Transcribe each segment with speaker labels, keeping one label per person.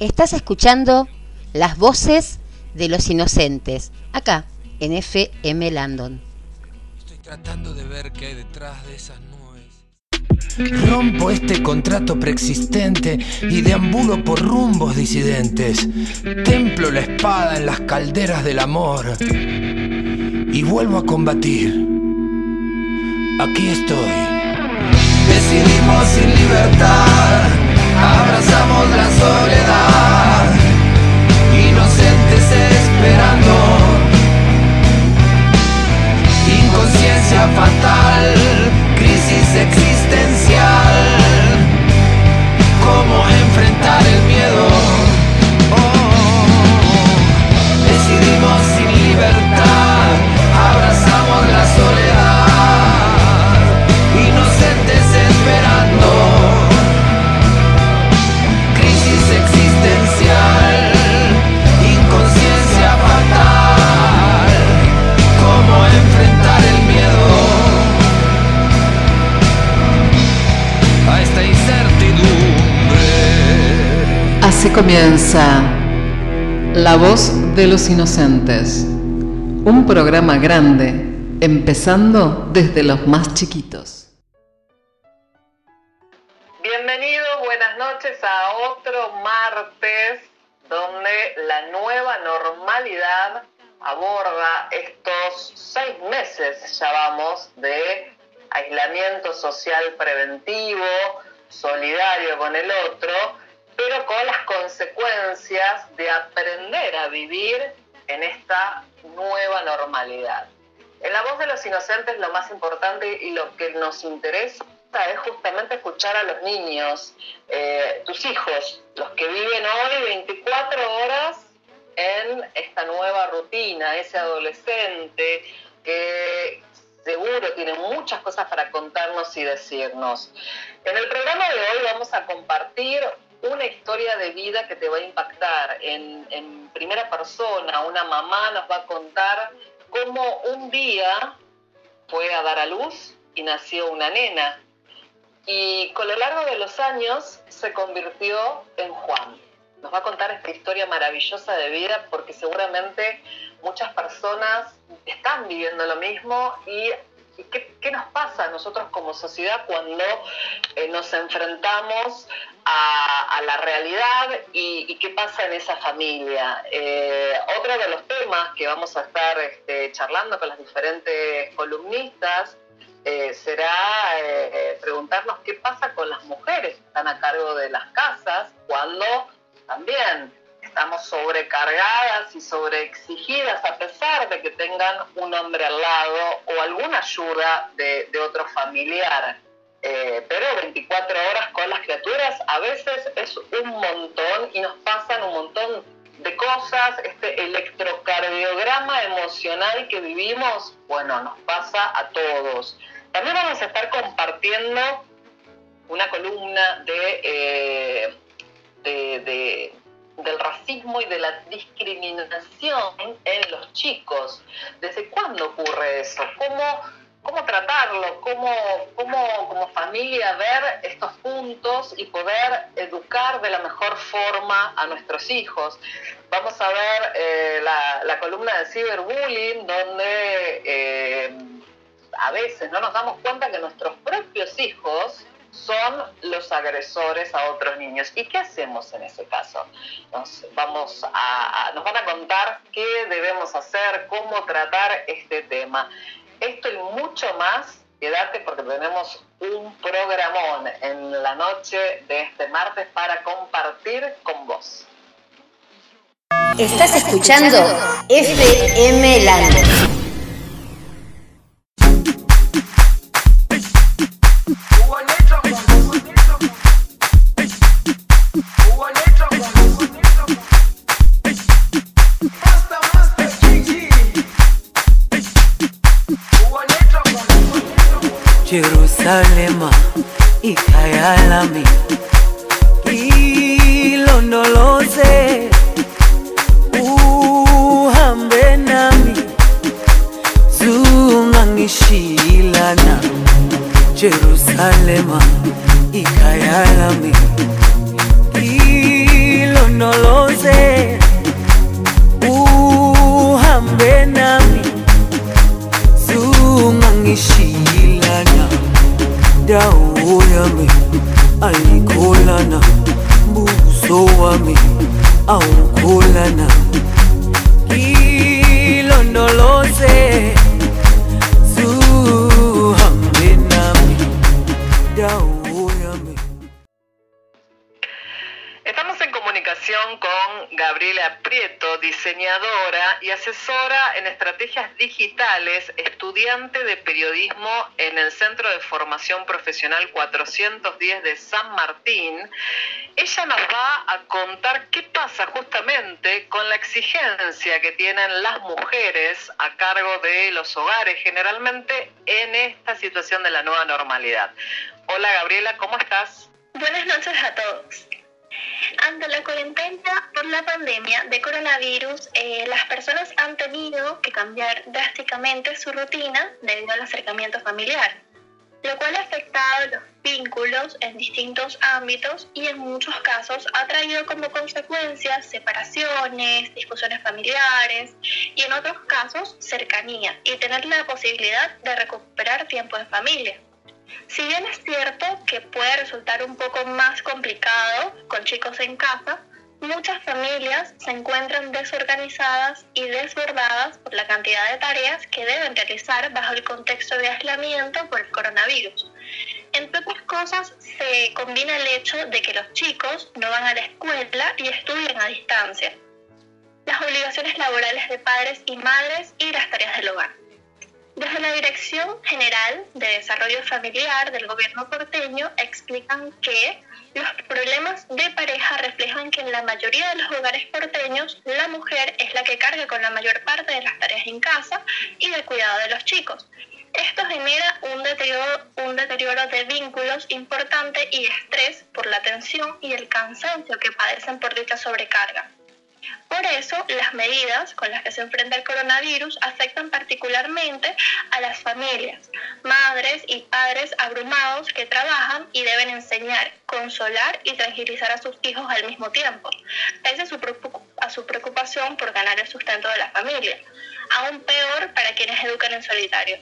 Speaker 1: Estás escuchando las voces de los inocentes, acá en FM Landon.
Speaker 2: Estoy tratando de ver qué hay detrás de esas nubes. Rompo este contrato preexistente y deambulo por rumbos disidentes. Templo la espada en las calderas del amor y vuelvo a combatir. Aquí estoy. Decidimos sin libertad abrazamos la soledad, inocentes esperando, inconsciencia fatal, crisis existencial, cómo enfrentar el miedo. Oh, decidimos sin libertad,
Speaker 3: Así comienza La voz de los inocentes, un programa grande, empezando desde los más chiquitos.
Speaker 4: Bienvenidos, buenas noches a otro martes donde la nueva normalidad aborda estos seis meses, ya vamos, de aislamiento social preventivo, solidario con el otro, pero con las consecuencias de aprender a vivir en esta nueva normalidad. En la voz de los inocentes lo más importante y lo que nos interesa es justamente escuchar a los niños, eh, tus hijos, los que viven hoy 24 horas en esta nueva rutina, ese adolescente que seguro tiene muchas cosas para contarnos y decirnos. En el programa de hoy vamos a compartir una historia de vida que te va a impactar en, primera persona. Una mamá nos va a contar cómo un día fue a dar a luz y nació una nena y con lo largo de los años se convirtió en Juan. Nos va a contar esta historia maravillosa de vida porque seguramente muchas personas están viviendo lo mismo y ¿Qué, nos pasa a nosotros como sociedad cuando eh, nos enfrentamos a, la realidad y, qué pasa en esa familia? Eh, otro de los temas que vamos a estar este, charlando con las diferentes columnistas eh, será preguntarnos qué pasa con las mujeres que están a cargo de las casas cuando también estamos sobrecargadas y sobreexigidas a pesar de que tengan un hombre al lado o alguna ayuda de, otro familiar. Eh, pero 24 horas con las criaturas a veces es un montón y nos pasan un montón de cosas, este electrocardiograma emocional que vivimos, bueno, nos pasa a todos. También vamos a estar compartiendo una columna de, eh, del racismo y de la discriminación en los chicos. ¿Desde cuándo ocurre eso? ¿Cómo, cómo tratarlo? ¿Cómo, cómo como familia ver estos puntos y poder educar de la mejor forma a nuestros hijos? Vamos a ver eh, la, columna de ciberbullying donde... Eh, a veces no nos damos cuenta que nuestros propios hijos son los agresores a otros niños. ¿Y qué hacemos en ese caso? Nos, vamos a, nos van a contar qué debemos hacer, cómo tratar este tema. Esto y mucho más, quédate porque tenemos un programón en la noche de este martes para compartir con vos.
Speaker 1: Estás escuchando FM Land.
Speaker 4: demás. Digitales, estudiante de periodismo en el Centro de Formación Profesional 410 de San Martín. Ella nos va a contar qué pasa justamente con la exigencia que tienen las mujeres a cargo de los hogares generalmente en esta situación de la nueva normalidad. Hola Gabriela, ¿cómo estás?
Speaker 5: Buenas noches a todos. Ante la cuarentena por la pandemia de coronavirus, eh, las personas han tenido que cambiar drásticamente su rutina debido al acercamiento familiar, lo cual ha afectado los vínculos en distintos ámbitos y en muchos casos ha traído como consecuencias separaciones, discusiones familiares y en otros casos cercanía y tener la posibilidad de recuperar tiempo en familia. Si bien es cierto que puede resultar un poco más complicado con chicos en casa, muchas familias se encuentran desorganizadas y desbordadas por la cantidad de tareas que deben realizar bajo el contexto de aislamiento por el coronavirus. Entre otras cosas, se combina el hecho de que los chicos no van a la escuela y estudian a distancia, las obligaciones laborales de padres y madres y las tareas del hogar. Desde la Dirección General de Desarrollo Familiar del Gobierno porteño explican que los problemas de pareja reflejan que en la mayoría de los hogares porteños la mujer es la que carga con la mayor parte de las tareas en casa y del cuidado de los chicos. Esto genera un deterioro, un deterioro de vínculos importante y estrés por la tensión y el cansancio que padecen por dicha sobrecarga. Por eso, las medidas con las que se enfrenta el coronavirus afectan particularmente a las familias, madres y padres abrumados que trabajan y deben enseñar, consolar y tranquilizar a sus hijos al mismo tiempo, pese a su, preocupación por ganar el sustento de la familia. Aún peor para quienes educan en solitario.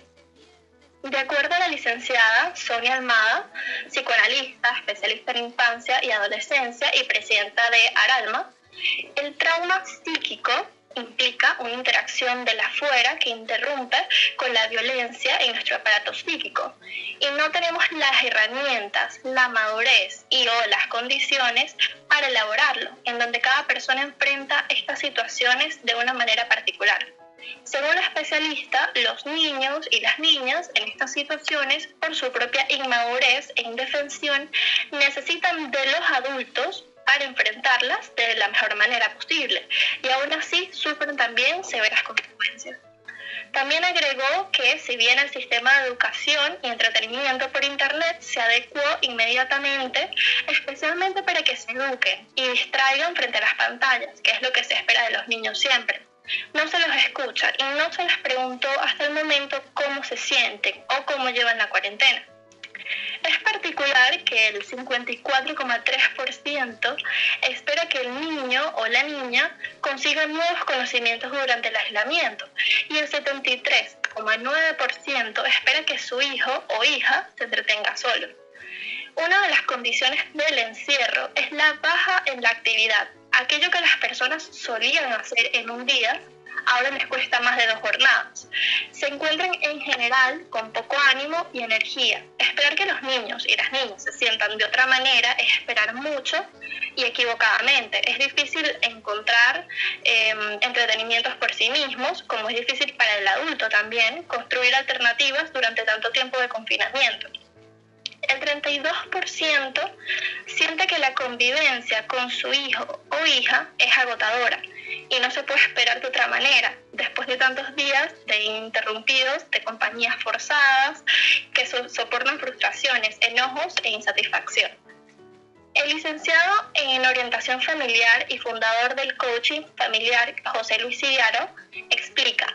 Speaker 5: De acuerdo a la licenciada Sonia Almada, psicoanalista, especialista en infancia y adolescencia y presidenta de Aralma, el trauma psíquico implica una interacción de la fuera que interrumpe con la violencia en nuestro aparato psíquico y no tenemos las herramientas, la madurez y o las condiciones para elaborarlo, en donde cada persona enfrenta estas situaciones de una manera particular. Según la especialista, los niños y las niñas en estas situaciones, por su propia inmadurez e indefensión, necesitan de los adultos para enfrentarlas de la mejor manera posible y aún así sufren también severas consecuencias. También agregó que si bien el sistema de educación y entretenimiento por Internet se adecuó inmediatamente, especialmente para que se eduquen y distraigan frente a las pantallas, que es lo que se espera de los niños siempre. No se los escucha y no se les preguntó hasta el momento cómo se sienten o cómo llevan la cuarentena. Es particular que el 54,3% espera que el niño o la niña consiga nuevos conocimientos durante el aislamiento y el 73,9% espera que su hijo o hija se entretenga solo. Una de las condiciones del encierro es la baja en la actividad, aquello que las personas solían hacer en un día ahora les cuesta más de dos jornadas. Se encuentran en general con poco ánimo y energía. Esperar que los niños y las niñas se sientan de otra manera es esperar mucho y equivocadamente. Es difícil encontrar em, entretenimientos por sí mismos, como es difícil para el adulto también construir alternativas durante tanto tiempo de confinamiento el 32% siente que la convivencia con su hijo o hija es agotadora y no se puede esperar de otra manera después de tantos días de interrumpidos, de compañías forzadas que soportan frustraciones, enojos e insatisfacción. El licenciado en orientación familiar y fundador del coaching familiar José Luis Sillaro explica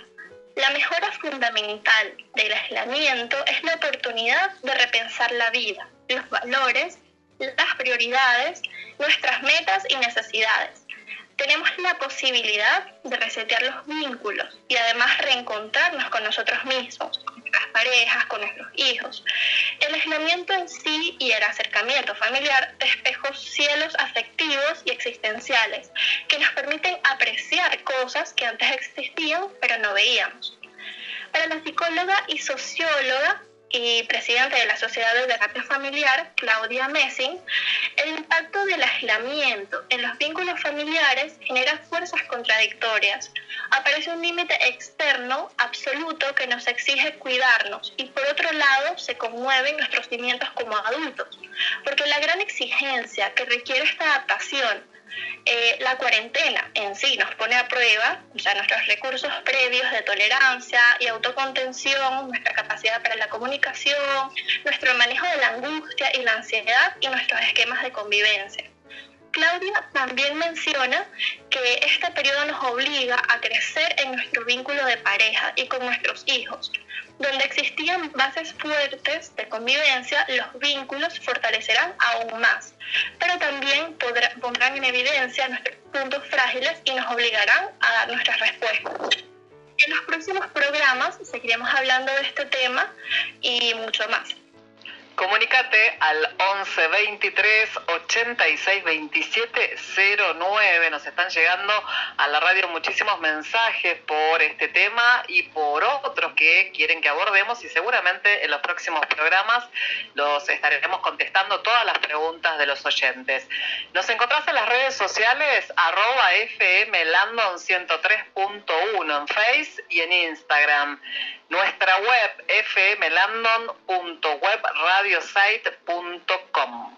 Speaker 5: la mejora fundamental del aislamiento es la oportunidad de repensar la vida, los valores, las prioridades, nuestras metas y necesidades, tenemos la posibilidad de resetear los vínculos y además reencontrarnos con nosotros mismos, con nuestras parejas, con nuestros hijos. El aislamiento en sí y el acercamiento familiar despejó cielos afectivos y existenciales que nos permiten apreciar cosas que antes existían pero no veíamos. Para la psicóloga y socióloga y presidente de la Sociedad de Terapia Familiar, Claudia Messing, el impacto del aislamiento en los vínculos familiares genera fuerzas contradictorias. Aparece un límite externo absoluto que nos exige cuidarnos y por otro lado se conmueven nuestros cimientos como adultos, porque la gran exigencia que requiere esta adaptación eh, la cuarentena en sí nos pone a prueba ya nuestros recursos previos de tolerancia y autocontención, nuestra capacidad para la comunicación, nuestro manejo de la angustia y la ansiedad y nuestros esquemas de convivencia. Claudia también menciona que este periodo nos obliga a crecer en nuestro vínculo de pareja y con nuestros hijos, donde existían bases fuertes de convivencia, los vínculos fortalecerán aún más, pero también pondrán en evidencia nuestros puntos frágiles y nos obligarán a dar nuestras respuestas. En los próximos programas seguiremos hablando de este tema y mucho más.
Speaker 6: Comunicate al 11 23 86 27 09. Nos están llegando a la radio muchísimos mensajes por este tema y por otros que quieren que abordemos y seguramente en los próximos programas los estaremos contestando todas las preguntas de los oyentes. Nos encontrás en las redes sociales arroba FM Landon 103.1 en Face y en Instagram. Nuestra web fmlandon.webradiosite.com.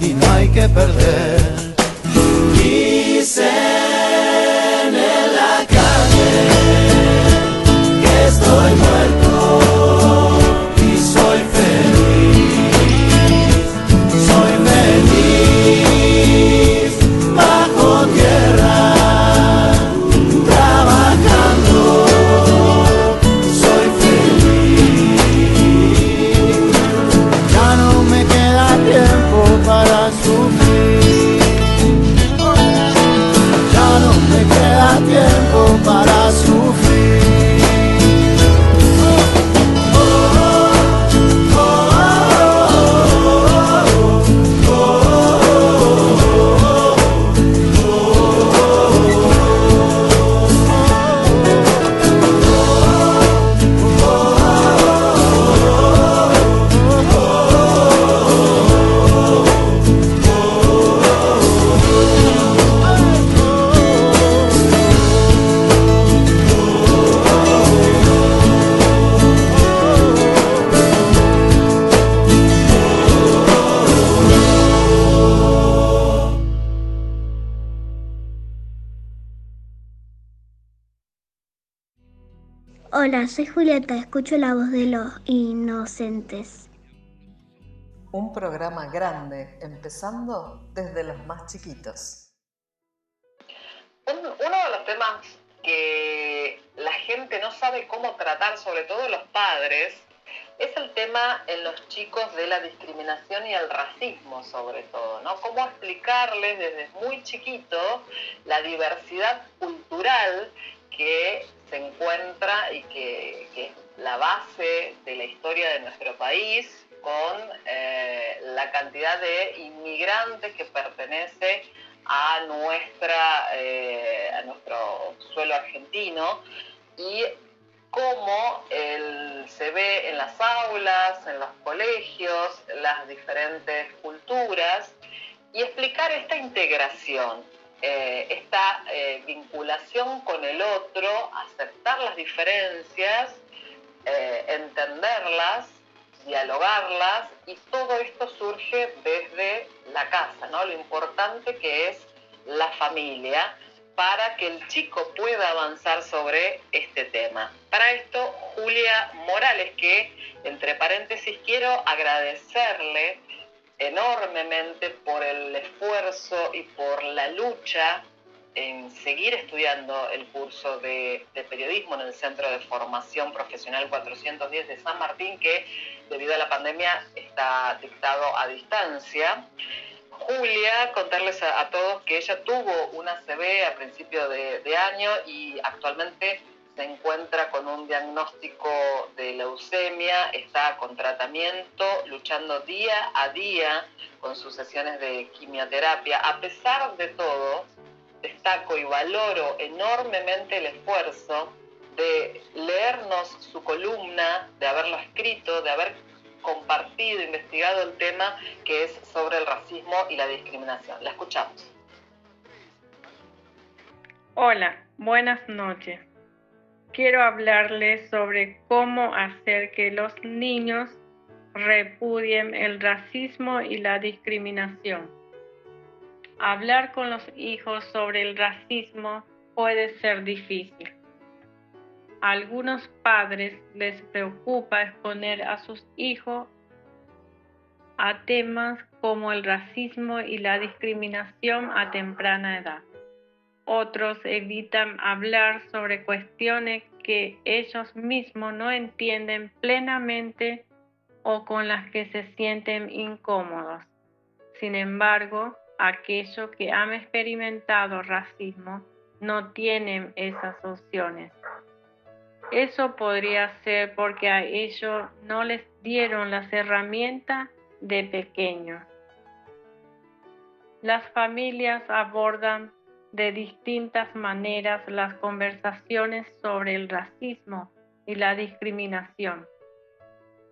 Speaker 7: y no hay que perder. Dicen en la calle que estoy mal. Escucho la voz de los inocentes.
Speaker 3: Un programa grande, empezando desde los más chiquitos.
Speaker 4: uno de los temas que la gente no sabe cómo tratar, sobre todo los padres, es el tema en los chicos de la discriminación y el racismo sobre todo, ¿no? Cómo explicarles desde muy chiquito la diversidad cultural que se encuentra y que, es la base de la historia de nuestro país con eh, la cantidad de inmigrantes que pertenece a, nuestra, eh, a nuestro suelo argentino y cómo se ve en las aulas, en los colegios, las diferentes culturas y explicar esta integración, eh, esta vinculación con el otro, aceptar las diferencias, eh, entenderlas, dialogarlas y todo esto surge desde la casa, ¿no? Lo importante que es la familia para que el chico pueda avanzar sobre este tema. Para esto, Julia Morales, que entre paréntesis quiero agradecerle enormemente por el esfuerzo y por la lucha en seguir estudiando el curso de, periodismo en el Centro de Formación Profesional 410 de San Martín, que debido a la pandemia está dictado a distancia. Julia, contarles a, todos que ella tuvo una CB a principio de, año y actualmente se encuentra con un diagnóstico de leucemia, está con tratamiento, luchando día a día con sus sesiones de quimioterapia. A pesar de todo, destaco y valoro enormemente el esfuerzo de leernos su columna, de haberlo escrito, de haber compartido, investigado el tema que es sobre el racismo y la discriminación. La escuchamos.
Speaker 8: Hola, buenas noches. Quiero hablarles sobre cómo hacer que los niños repudien el racismo y la discriminación. Hablar con los hijos sobre el racismo puede ser difícil a algunos padres les preocupa exponer a sus hijos a temas como el racismo y la discriminación a temprana edad. Otros evitan hablar sobre cuestiones que ellos mismos no entienden plenamente o con las que se sienten incómodos. Sin embargo, aquellos que han experimentado racismo no tienen esas opciones. Eso podría ser porque a ellos no les dieron las herramientas de pequeños. Las familias abordan de distintas maneras las conversaciones sobre el racismo y la discriminación,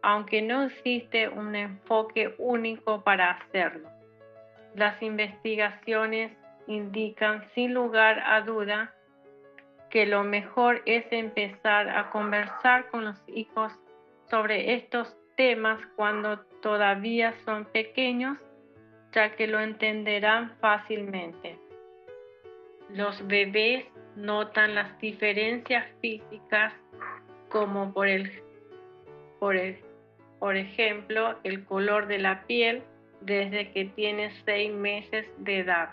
Speaker 8: aunque no existe un enfoque único para hacerlo. Las investigaciones indican sin lugar a duda que lo mejor es empezar a conversar con los hijos sobre estos temas cuando todavía son pequeños, ya que lo entenderán fácilmente. Los bebés notan las diferencias físicas como por, por ejemplo el color de la piel desde que tiene seis meses de edad.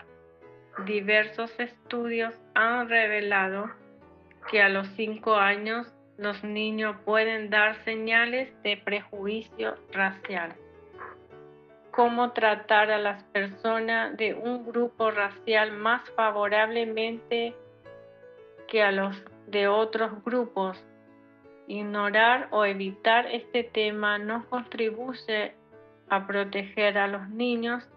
Speaker 8: Diversos estudios han revelado que a los cinco años los niños pueden dar señales de prejuicio racial. Cómo tratar a las personas de un grupo racial más favorablemente que a los de otros grupos. Ignorar o evitar este tema no contribuye a proteger a los niños,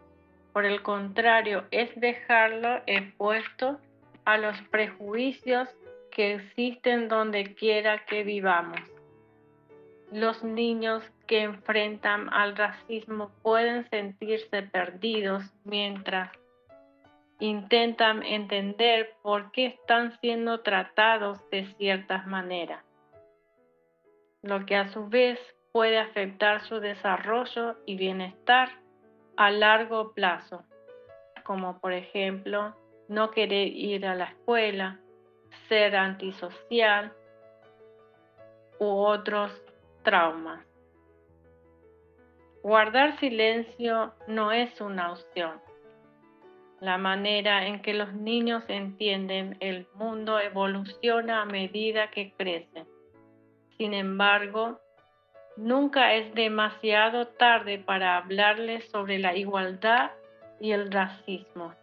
Speaker 8: por el contrario, es dejarlo expuesto a los prejuicios que existen donde quiera que vivamos. Los niños que enfrentan al racismo pueden sentirse perdidos mientras intentan entender por qué están siendo tratados de ciertas maneras, lo que a su vez puede afectar su desarrollo y bienestar a largo plazo, como por ejemplo no querer ir a la escuela, ser antisocial, u otros traumas. Guardar silencio no es una opción. La manera en que los niños entienden el mundo evoluciona a medida que crecen. Sin embargo, nunca es demasiado tarde para hablarles sobre la igualdad y el racismo.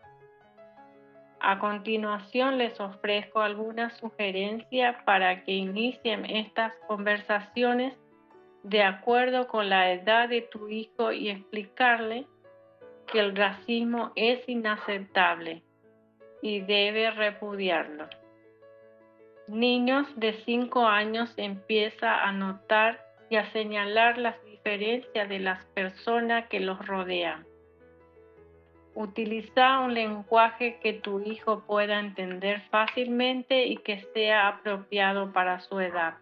Speaker 8: A continuación les ofrezco algunas sugerencias para que inicien estas conversaciones de acuerdo con la edad de tu hijo y explicarle que el racismo es inaceptable y debe repudiarlo. Niños de 5 años empieza a notar y a señalar las diferencias de las personas que los rodean. Utiliza un lenguaje que tu hijo pueda entender fácilmente y que sea apropiado para su edad.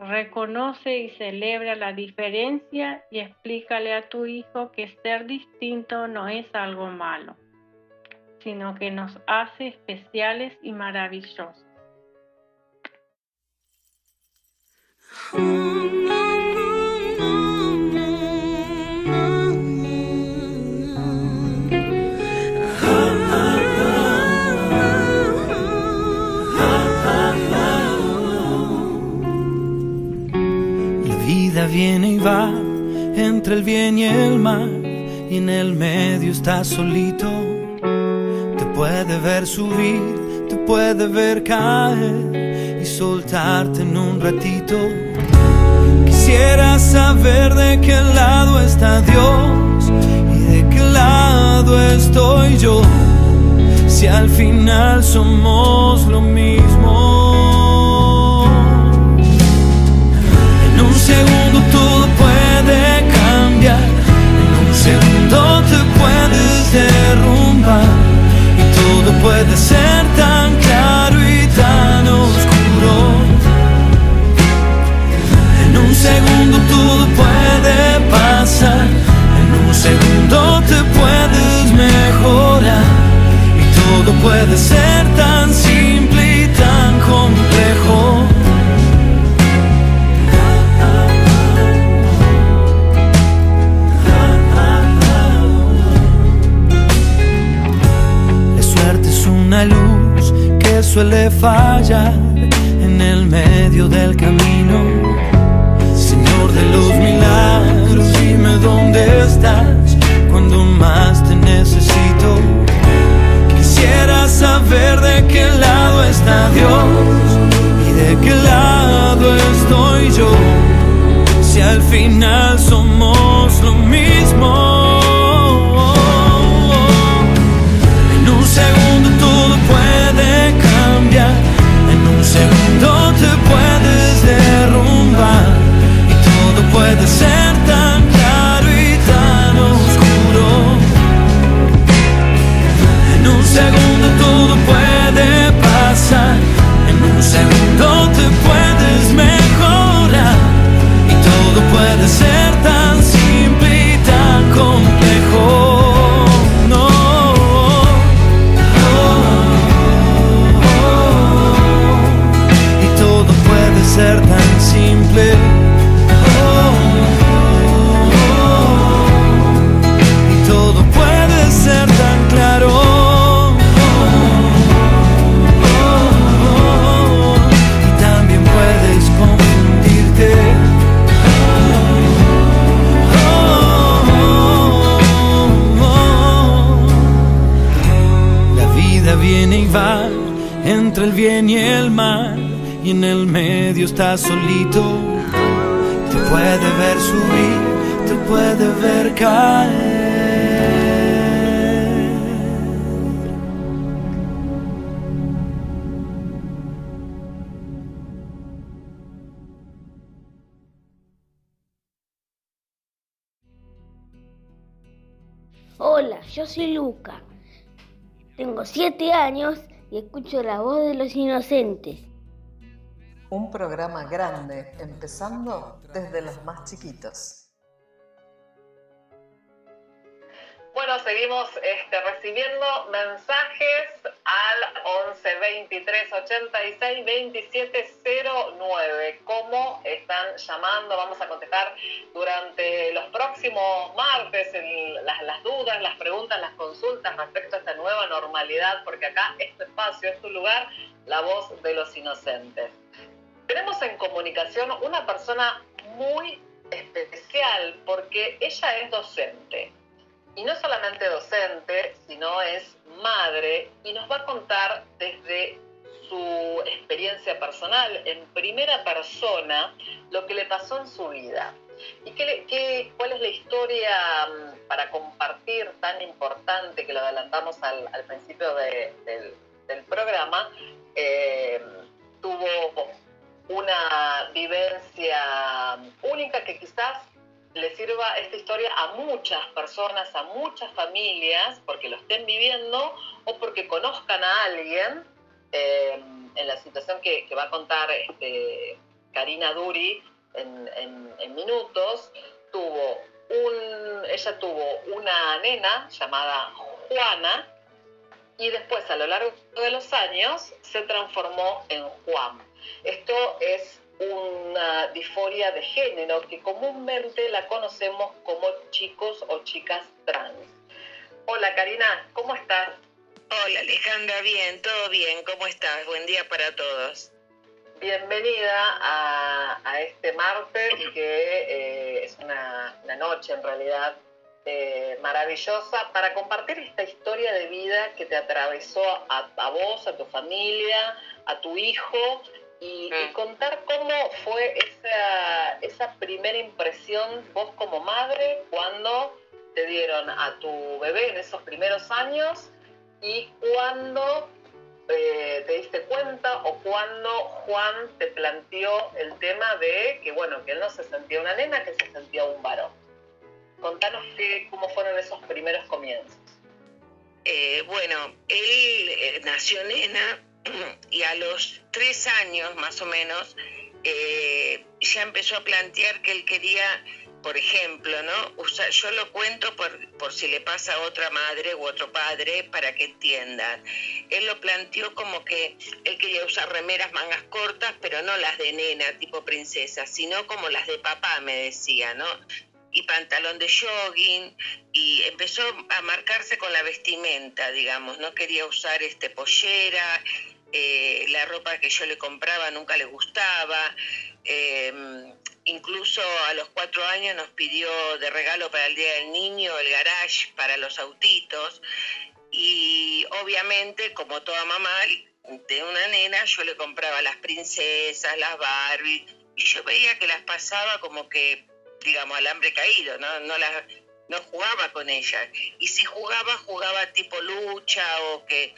Speaker 8: Reconoce y celebra la diferencia y explícale a tu hijo que ser distinto no es algo malo, sino que nos hace especiales y maravillosos.
Speaker 9: Viene y va entre el bien y el mal y en el medio estás solito. Te puede ver subir, te puede ver caer soltarte en un ratito. Quisiera saber de qué lado está Dios y de qué lado estoy yo. Si al final somos lo mismo. segundo todo puede cambiar, en un segundo te puedes derrumbar y todo puede ser puede ser tan simple y tan complejo. luz que suele fallar en el medio del camino. Señor de los milagros, dime dónde estás saber de qué lado está Dios y de qué lado estoy yo. Si al final somos estás solito. Te puede ver subir, te puede ver caer.
Speaker 10: Hola, yo soy Luca. Tengo siete años y escucho la voz de los inocentes.
Speaker 3: Un programa grande, empezando desde los más chiquitos.
Speaker 4: Bueno, seguimos este, recibiendo mensajes al 11 23 86 27 009. ¿Cómo están llamando? Vamos a contestar durante los próximos martes las, las, dudas, las preguntas, las consultas respecto a esta nueva normalidad, porque acá este espacio, es tu lugar, la voz de los inocentes. Tenemos en comunicación una persona muy especial porque ella es docente. Y no solamente docente, sino es madre y nos va a contar desde su experiencia personal, en primera persona, lo que le pasó en su vida. ¿Y qué, cuál es la historia mm, para compartir tan importante que lo adelantamos al, principio del, programa? Eh, tuvo una vivencia única que quizás le sirva esta historia a muchas personas, a muchas familias, porque lo estén viviendo o porque conozcan a alguien eh, en la situación que, va a contar este, Karina Duri en, minutos. Tuvo un, ella tuvo una nena llamada Juana y después a lo largo de los años se transformó en Juan. Esto es una disforia de género que comúnmente la conocemos como chicos o chicas trans. Hola Karina, ¿cómo estás?
Speaker 11: Hola Alejandra, bien, todo bien, ¿cómo estás? Buen día para todos.
Speaker 4: Bienvenida a, este martes que eh, es una, noche en realidad eh, maravillosa para compartir esta historia de vida que te atravesó a, a vos, a tu familia, a tu hijo y, mm. contar cómo fue esa, esa primera impresión vos como madre cuando te dieron a tu bebé en esos primeros años y cuando eh, te diste cuenta o cuando Juan te planteó el tema de que, bueno, que él no se sentía una nena, que se sentía un varón. Contanos qué, cómo fueron esos primeros comienzos.
Speaker 11: Eh, bueno, él eh, nació nena y a los tres años más o menos eh, ya empezó a plantear que él quería, por ejemplo, ¿no? Yo lo cuento por, por si le pasa a otra madre u otro padre para que entiendan. Él lo planteó como que él quería usar remeras mangas cortas, pero no las de nena tipo princesa, sino como las de papá, me decía, ¿no? Y pantalón de jogging y empezó a marcarse con la vestimenta, digamos, no quería usar este pollera eh, la ropa que yo le compraba nunca le gustaba. Em, incluso a los cuatro años nos pidió de regalo para el Día del Niño el garage para los autitos. Y obviamente, como toda mamá de una nena, yo le compraba las princesas, las Barbie, y yo veía que las pasaba como que, digamos, al hambre caído, ¿no? No las no jugaba con ella. Y si jugaba, jugaba tipo lucha o que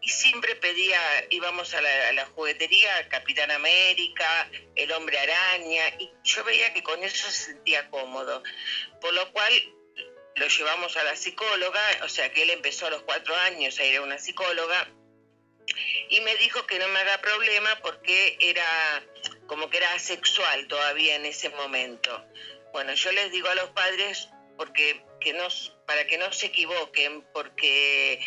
Speaker 11: y siempre pedía, íbamos a la, juguetería, Capitán América, el hombre araña, y yo veía que con eso se sentía cómodo. Por lo cual lo llevamos a la psicóloga, o sea que él empezó a los cuatro años a ir a una psicóloga, y me dijo que no me haga problema porque era como que era asexual todavía en ese momento. Bueno, yo les digo a los padres porque que no, para que no se equivoquen, porque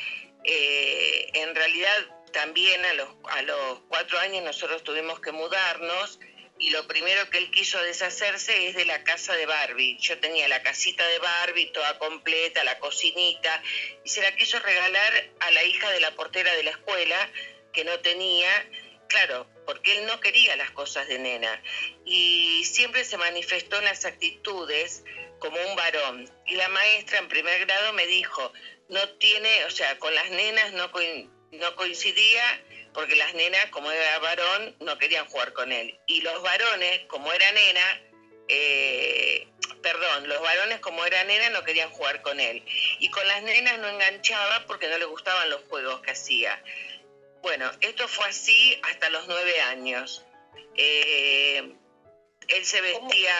Speaker 11: eh, en realidad también a los, a los cuatro años nosotros tuvimos que mudarnos y lo primero que él quiso deshacerse es de la casa de Barbie. Yo tenía la casita de Barbie toda completa, la cocinita, y se la quiso regalar a la hija de la portera de la escuela que no tenía, claro, porque él no quería las cosas de nena. Y siempre se manifestó en las actitudes como un varón. Y la maestra en primer grado me dijo, no tiene, o sea, con las nenas no, no coincidía porque las nenas, como era varón, no querían jugar con él. Y los varones, como era nena, eh, perdón, los varones como era nena no querían jugar con él. Y con las nenas no enganchaba porque no le gustaban los juegos que hacía. Bueno, esto fue así hasta los nueve años. Eh, él se vestía...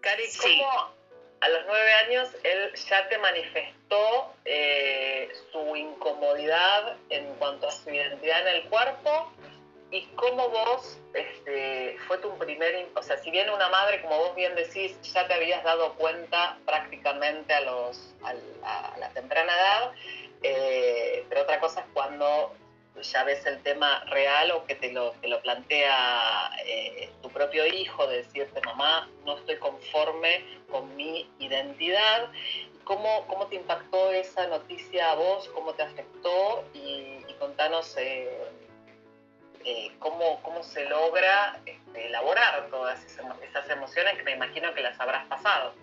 Speaker 4: Cari, ¿cómo, a los nueve años él ya te manifestó eh, su incomodidad en cuanto a su identidad en el cuerpo y cómo vos este, fue tu primer, o sea, si bien una madre, como vos bien decís, ya te habías dado cuenta prácticamente a, los, a, la, temprana edad, eh, pero otra cosa es cuando ya ves el tema real o que te lo, te lo plantea eh, tu propio hijo, de decirte, mamá, no estoy conforme con mi identidad. ¿Cómo, cómo te impactó esa noticia a vos? ¿Cómo te afectó? Y, contanos eh, eh, cómo, cómo se logra este, elaborar todas esas emociones que me imagino que las habrás pasado.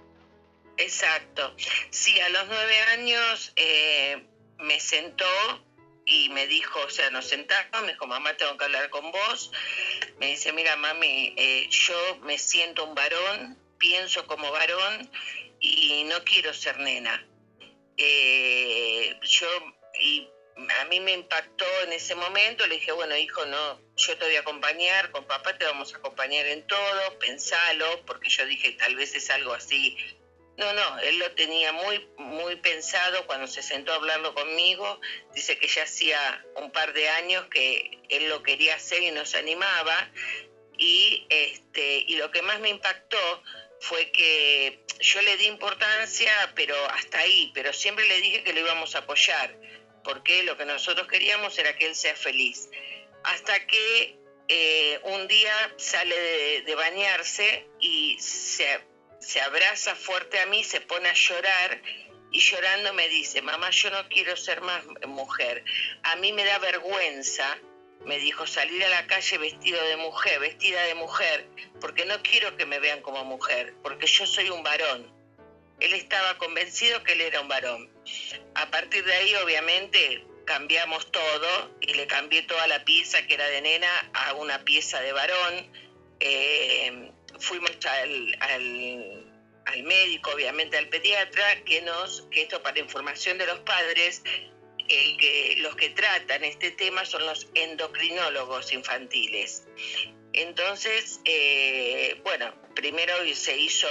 Speaker 11: Exacto. Sí, a los nueve años me sentó y me dijo, o sea, nos sentamos, me dijo, mamá, tengo que hablar con vos. Me dice, mira, mami, eh, yo me siento un varón, pienso como varón y no quiero ser nena. Eh, yo, y a mí me impactó en ese momento, le dije, bueno, hijo, no, yo te voy a acompañar, con papá te vamos a acompañar en todo, pensalo, porque yo dije, tal vez es algo así no, no, él lo tenía muy, muy pensado cuando se sentó a hablarlo conmigo. Dice que ya hacía un par de años que él lo quería hacer y nos animaba. Y, este, y lo que más me impactó fue que yo le di importancia, pero hasta ahí, pero siempre le dije que lo íbamos a apoyar, porque lo que nosotros queríamos era que él sea feliz. Hasta que eh, un día sale de, de bañarse y se se abraza fuerte a mí, se pone a llorar y llorando me dice, mamá, yo no quiero ser más mujer. A mí me da vergüenza, me dijo, salir a la calle vestido de mujer, vestida de mujer, porque no quiero que me vean como mujer, porque yo soy un varón. Él estaba convencido que él era un varón. A partir de ahí, obviamente, cambiamos todo y le cambié toda la pieza que era de nena a una pieza de varón. Eh, fuimos al, al, médico, obviamente al pediatra, que nos, que esto para información de los padres, el que, los que tratan este tema son los endocrinólogos infantiles. Entonces, eh, bueno, primero se hizo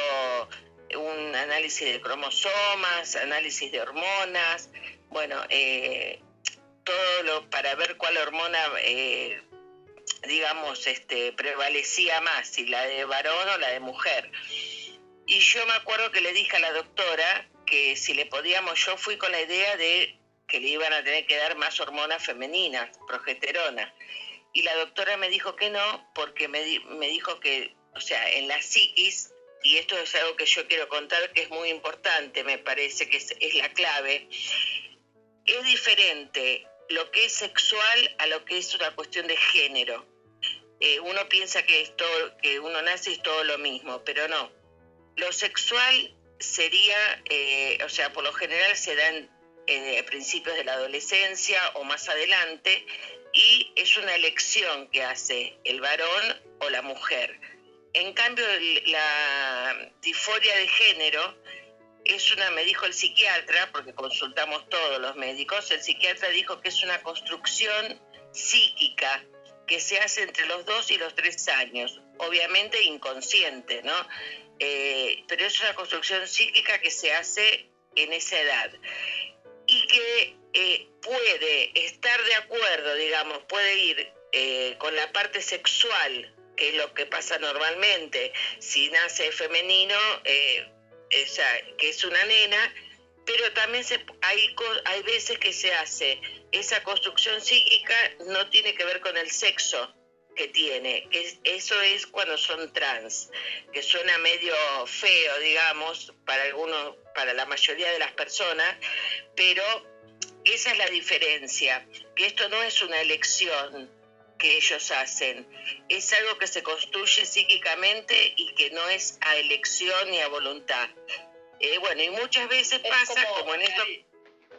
Speaker 11: un análisis de cromosomas, análisis de hormonas, bueno, eh, todo lo para ver cuál hormona eh, digamos, este, prevalecía más, si la de varón o la de mujer. Y yo me acuerdo que le dije a la doctora que si le podíamos, yo fui con la idea de que le iban a tener que dar más hormonas femeninas, progesterona. Y la doctora me dijo que no, porque me, me dijo que, o sea, en la psiquis, y esto es algo que yo quiero contar que es muy importante, me parece que es, es la clave, es diferente lo que es sexual a lo que es una cuestión de género. Eh, uno piensa que, esto, que uno nace y es todo lo mismo, pero no. Lo sexual sería, eh, o sea, por lo general se da en, a principios de la adolescencia o más adelante, y es una elección que hace el varón o la mujer. En cambio, la disforia de género es una, me dijo el psiquiatra, porque consultamos todos los médicos, el psiquiatra dijo que es una construcción psíquica que se hace entre los dos y los tres años, obviamente inconsciente, ¿no? Eh, pero es una construcción psíquica que se hace en esa edad y que eh, puede estar de acuerdo, digamos, puede ir eh, con la parte sexual, que es lo que pasa normalmente, si nace femenino, que es una nena, pero también se, hay, hay veces que se hace. Esa construcción psíquica no tiene que ver con el sexo que tiene, que eso es cuando son trans, que suena medio feo, digamos, para algunos, para la mayoría de las personas, pero esa es la diferencia, que esto no es una elección que ellos hacen, es algo que se construye psíquicamente y que no es a elección ni a voluntad. Eh, bueno, y muchas veces pasa como, en esto...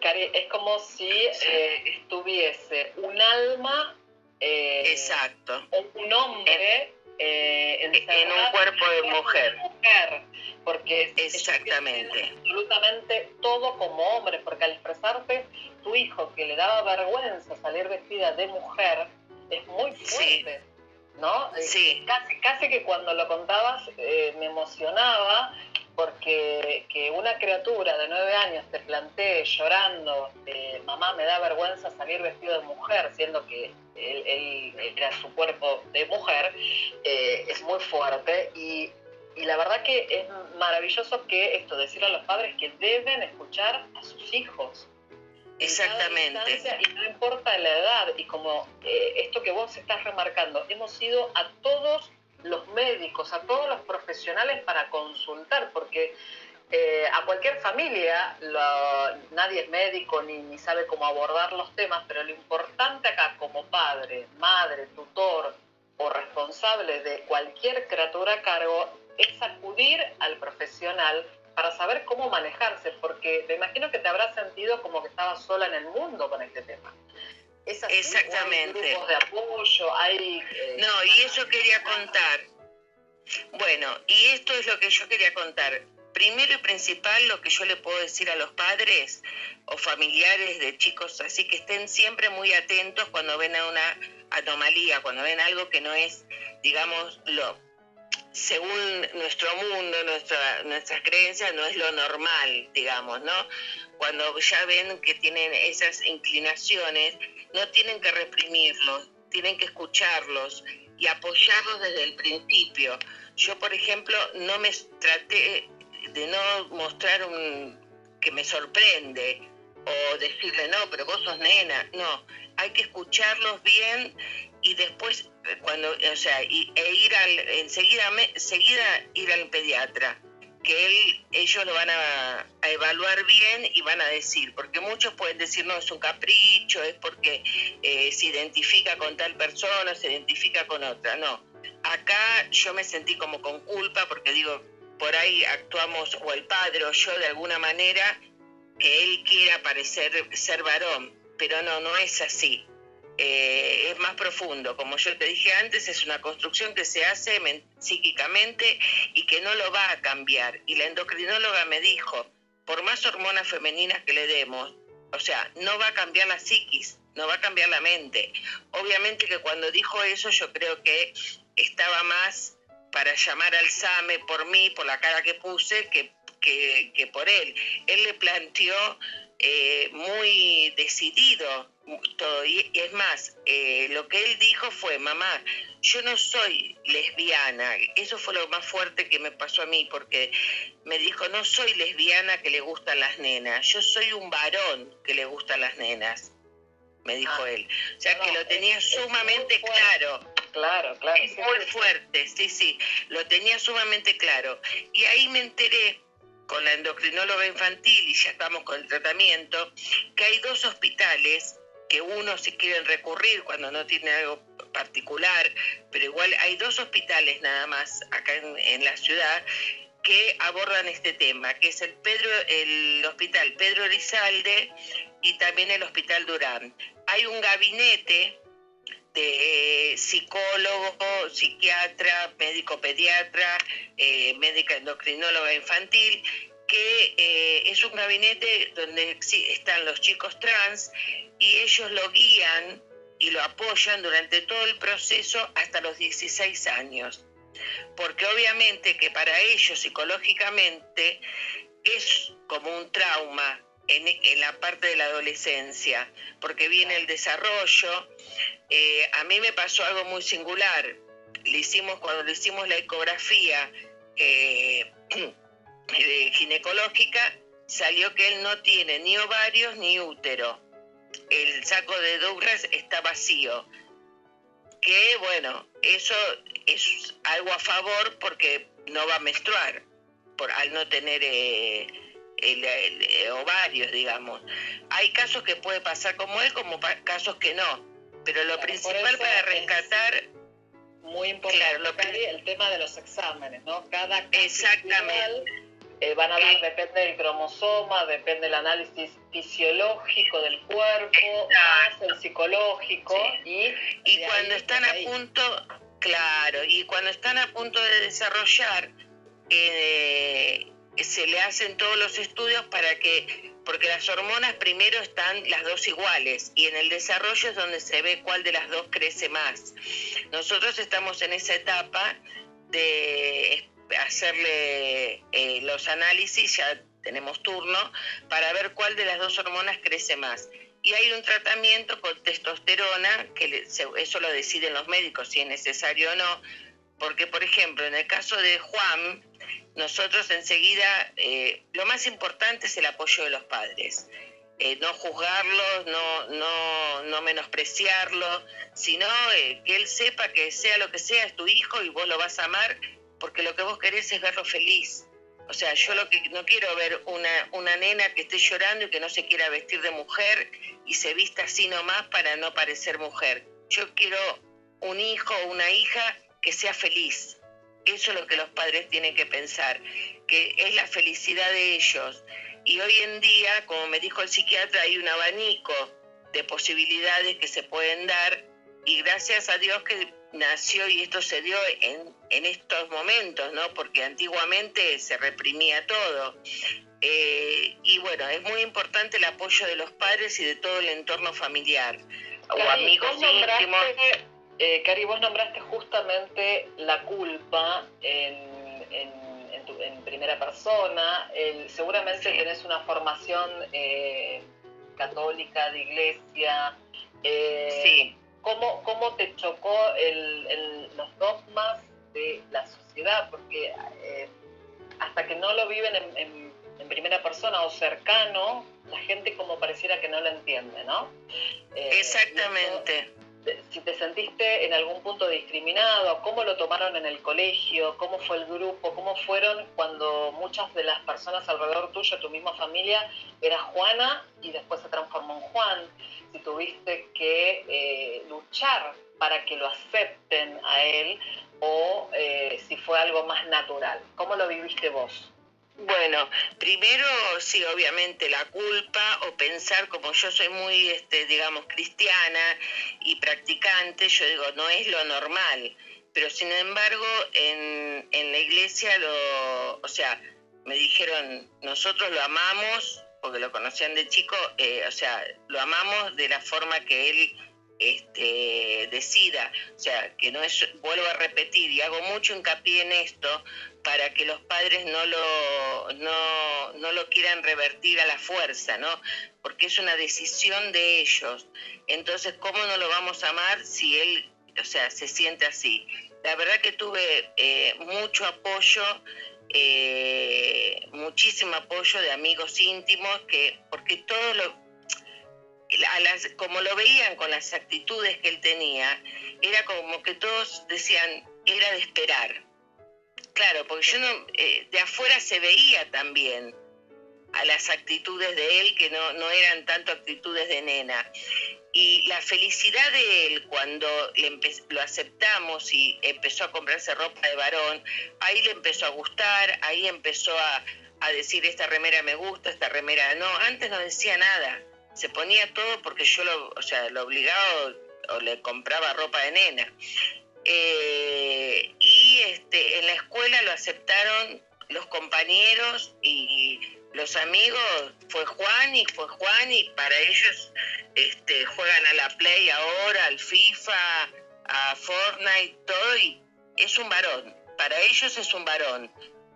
Speaker 4: Cari, es como si eh, estuviese un alma...
Speaker 11: Eh, Exacto.
Speaker 4: Un hombre
Speaker 11: en, en un cuerpo de mujer.
Speaker 4: mujer porque
Speaker 11: exactamente
Speaker 4: absolutamente todo como hombre porque al expresarte tu hijo que le daba vergüenza salir vestida de mujer es muy fuerte ¿no?
Speaker 11: Sí.
Speaker 4: Casi, casi que cuando lo contabas me emocionaba porque que una criatura de nueve años te plantee llorando, eh, mamá me da vergüenza salir vestido de mujer, siendo que él, era su cuerpo de mujer, eh, es muy fuerte y, la verdad que es maravilloso que esto, decirle a los padres que deben escuchar a sus hijos.
Speaker 11: Exactamente.
Speaker 4: y no importa la edad, y como eh, esto que vos estás remarcando, hemos ido a todos los médicos, a todos los profesionales para consultar, porque eh, a cualquier familia, nadie es médico ni, ni sabe cómo abordar los temas, pero lo importante acá como padre, madre, tutor o responsable de cualquier criatura a cargo es acudir al profesional para saber cómo manejarse, porque me imagino que te habrás sentido como que estabas sola en el mundo con este tema.
Speaker 11: ¿Es Exactamente.
Speaker 4: Hay grupos de apoyo, hay...
Speaker 11: Eh, no, y eso quería contar. Bueno, y esto es lo que yo quería contar. Primero y principal, lo que yo le puedo decir a los padres o familiares de chicos, así que estén siempre muy atentos cuando ven a una anomalía, cuando ven algo que no es, digamos, lo según nuestro mundo, nuestra, nuestras creencias, no es lo normal, digamos, ¿no? Cuando ya ven que tienen esas inclinaciones, no tienen que reprimirlos, tienen que escucharlos y apoyarlos desde el principio. Yo, por ejemplo, no me traté de no mostrar un que me sorprende o decirle, no, pero vos sos nena. No, hay que escucharlos bien y después cuando o sea y, e ir al enseguida seguida ir al pediatra que él, ellos lo van a, evaluar bien y van a decir, porque muchos pueden decir, no, es un capricho, es porque eh, se identifica con tal persona, se identifica con otra. No, acá yo me sentí como con culpa porque digo, por ahí actuamos, o el padre o yo de alguna manera, que él quiera parecer ser varón, pero no, no es así. Eh, es más profundo. Como yo te dije antes, es una construcción que se hace psíquicamente y que no lo va a cambiar. Y la endocrinóloga me dijo, por más hormonas femeninas que le demos, o sea, no va a cambiar la psiquis, no va a cambiar la mente. Obviamente que cuando dijo eso yo creo que estaba más para llamar al SAME por mí, por la cara que puse, que, que, por él. Él le planteó eh, muy decidido todo. Y, es más, eh, lo que él dijo fue, mamá, yo no soy lesbiana. Eso fue lo más fuerte que me pasó a mí, porque me dijo, no soy lesbiana que le gustan las nenas, yo soy un varón que le gustan las nenas, me dijo ah. él. O sea que lo tenía sumamente claro.
Speaker 4: Claro, claro.
Speaker 11: Es muy fuerte, sí, sí, lo tenía sumamente claro. Y ahí me enteré con la endocrinóloga infantil y ya estamos con el tratamiento, que hay dos hospitales que uno si quieren recurrir cuando no tiene algo particular, pero igual hay dos hospitales nada más acá en, la ciudad que abordan este tema, que es el Pedro, el hospital Pedro Rizalde y también el hospital Durán. Hay un gabinete de psicólogo, psiquiatra, médico pediatra, eh, médica endocrinóloga infantil, que eh, es un gabinete donde están los chicos trans y ellos lo guían y lo apoyan durante todo el proceso hasta los 16 años. Porque obviamente que para ellos psicológicamente es como un trauma en, la parte de la adolescencia, porque viene el desarrollo. Eh, a mí me pasó algo muy singular. Le hicimos, cuando le hicimos la ecografía eh, ginecológica, salió que él no tiene ni ovarios ni útero el saco de Douglas está vacío. Que bueno, eso es algo a favor porque no va a menstruar, por, al no tener eh, el, ovarios, digamos. Hay casos que puede pasar como él, como casos que no. Pero lo principal para rescatar...
Speaker 4: Muy importante el tema de los exámenes, ¿no? Cada
Speaker 11: Exactamente.
Speaker 4: Eh, van a dar, depende del cromosoma, depende del análisis fisiológico del cuerpo, más el psicológico. Y,
Speaker 11: y cuando están a punto, claro, y cuando están a punto de desarrollar, eh, se le hacen todos los estudios para que, porque las hormonas primero están las dos iguales y en el desarrollo es donde se ve cuál de las dos crece más. Nosotros estamos en esa etapa de hacerle eh, los análisis, ya tenemos turno, para ver cuál de las dos hormonas crece más. Y hay un tratamiento con testosterona, que eso lo deciden los médicos si es necesario o no, porque por ejemplo, en el caso de Juan, nosotros enseguida, eh, lo más importante es el apoyo de los padres. eh, no juzgarlo, no, no, no menospreciarlo, sino eh, que él sepa que sea lo que sea, es tu hijo y vos lo vas a amar porque lo que vos querés es verlo feliz. O sea, yo lo que no quiero ver una, una nena que esté llorando y que no se quiera vestir de mujer y se vista así nomás para no parecer mujer. Yo quiero un hijo o una hija que sea feliz. Eso es lo que los padres tienen que pensar, que es la felicidad de ellos. Y hoy en día, como me dijo el psiquiatra, hay un abanico de posibilidades que se pueden dar y gracias a Dios que nació y esto se dio en, en estos momentos, ¿no? Porque antiguamente se reprimía todo. Eh, y bueno, es muy importante el apoyo de los padres y de todo el entorno familiar o amigos íntimos.
Speaker 4: Eh, Cari, vos nombraste justamente la culpa en, primera persona. seguramente tenés una formación eh, católica, de iglesia.
Speaker 11: Sí.
Speaker 4: ¿Cómo, ¿Cómo te chocó los dogmas de la sociedad? Porque eh, hasta que no lo viven en, primera persona o cercano, la gente como pareciera que no lo entiende, ¿no?
Speaker 11: Exactamente
Speaker 4: si te sentiste en algún punto discriminado, cómo lo tomaron en el colegio, cómo fue el grupo, cómo fueron cuando muchas de las personas alrededor tuyo, tu misma familia, era Juana y después se transformó en Juan, si tuviste que eh, luchar para que lo acepten a él o eh, si fue algo más natural. ¿Cómo lo viviste vos?
Speaker 11: Bueno, primero sí, obviamente la culpa o pensar como yo soy muy, este, digamos, cristiana y practicante, yo digo, no es lo normal. Pero sin embargo, en, en la iglesia, lo, o sea, me dijeron, nosotros lo amamos, porque lo conocían de chico, eh, o sea, lo amamos de la forma que él este, decida. O sea, que no es, vuelvo a repetir y hago mucho hincapié en esto para que los padres no lo, no, no lo quieran revertir a la fuerza, ¿no? Porque es una decisión de ellos. Entonces, ¿cómo no lo vamos a amar si él, o sea, se siente así? La verdad que tuve eh, mucho apoyo, eh, muchísimo apoyo de amigos íntimos, que, porque todo lo, como lo veían con las actitudes que él tenía, era como que todos decían, era de esperar. Claro, porque yo no, eh, de afuera se veía también a las actitudes de él que no, no eran tanto actitudes de nena. Y la felicidad de él cuando lo aceptamos y empezó a comprarse ropa de varón, ahí le empezó a gustar, ahí empezó a, a decir esta remera me gusta, esta remera no, antes no decía nada se ponía todo porque yo lo, o sea, lo obligaba o, le compraba ropa de nena. Eh, y este, en la escuela lo aceptaron los compañeros y los amigos, fue Juan y fue Juan y para ellos este, juegan a la Play ahora, al FIFA, a Fortnite, todo y es un varón, para ellos es un varón.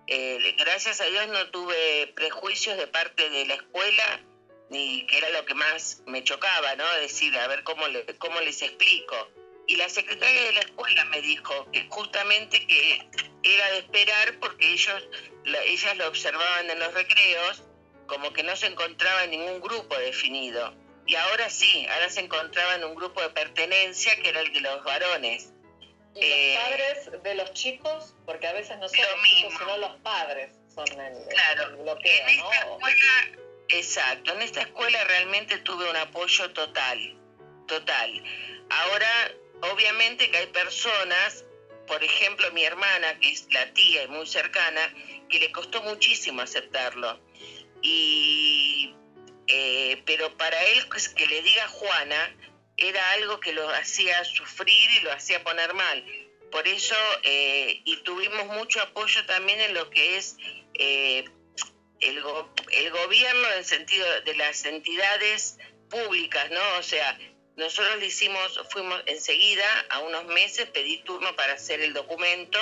Speaker 11: Eh, gracias a Dios no tuve prejuicios de parte de la escuela y que era lo que más me chocaba, ¿no? Decir, a ver cómo, le, cómo les explico. Y la secretaria de la escuela me dijo que justamente que era de esperar porque ellos, ellas lo observaban en los recreos como que no se encontraba en ningún grupo definido. Y ahora sí, ahora se encontraba en un grupo de pertenencia que era el de los varones.
Speaker 4: ¿Y los eh, padres de los chicos? Porque a veces no son los chicos, sino los padres son el,
Speaker 11: claro, bloqueo, en esta escuela Exacto, en esta escuela realmente tuve un apoyo total, total. Ahora, obviamente que hay personas, por ejemplo mi hermana, que es la tía y muy cercana, que le costó muchísimo aceptarlo. Y, eh, pero para él que le diga Juana era algo que lo hacía sufrir y lo hacía poner mal. Por eso, eh, y tuvimos mucho apoyo también en lo que es eh, el, gobierno en sentido de las entidades públicas, ¿no? O sea, nosotros le hicimos, fuimos enseguida, a unos meses, pedí turno para hacer el documento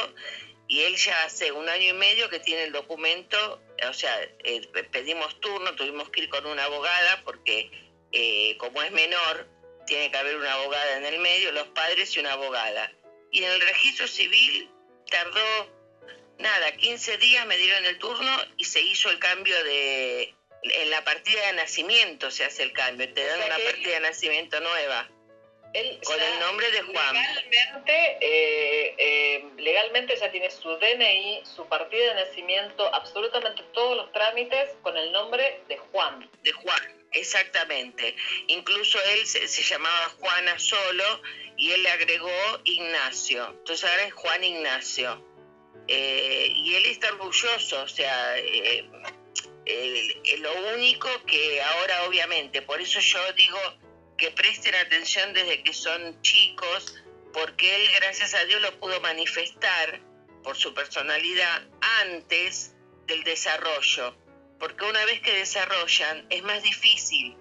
Speaker 11: y él ya hace un año y medio que tiene el documento, o sea, eh, pedimos turno, tuvimos que ir con una abogada porque eh, como es menor, tiene que haber una abogada en el medio, los padres y una abogada. Y en el registro civil tardó nada, 15 días me dieron el turno y se hizo el cambio de, en la partida de nacimiento se hace el cambio, te dan una partida de nacimiento nueva. con el nombre de Juan.
Speaker 4: Legalmente, eh, eh, legalmente ya tiene su DNI, su partida de nacimiento, absolutamente todos los trámites con el nombre de Juan.
Speaker 11: De Juan, exactamente. Incluso él se, llamaba Juana solo y él le agregó Ignacio. Entonces ahora es Juan Ignacio. Eh, y él está orgulloso, o sea, lo único que ahora obviamente, por eso yo digo que presten atención desde que son chicos, porque él gracias a Dios lo pudo manifestar por su personalidad antes del desarrollo, porque una vez que desarrollan es más difícil,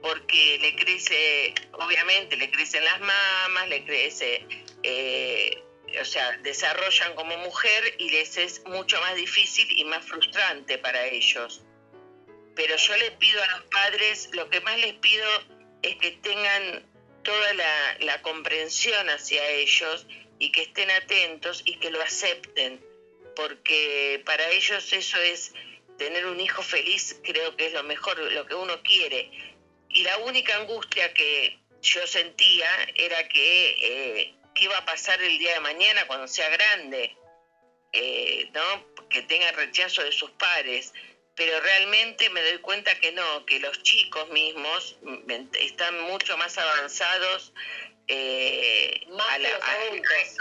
Speaker 11: porque le crece, obviamente le crecen las mamas, le crece... Eh, o sea, desarrollan como mujer y les es mucho más difícil y más frustrante para ellos. Pero yo les pido a los padres, lo que más les pido es que tengan toda la, comprensión hacia ellos y que estén atentos y que lo acepten, porque para ellos eso es tener un hijo feliz, creo que es lo mejor, lo que uno quiere. Y la única angustia que yo sentía era que eh, qué iba a pasar el día de mañana cuando sea grande, eh, ¿no? que tenga rechazo de sus padres. Pero realmente me doy cuenta que no, que los chicos mismos están mucho más avanzados
Speaker 4: eh, más, que los adultos.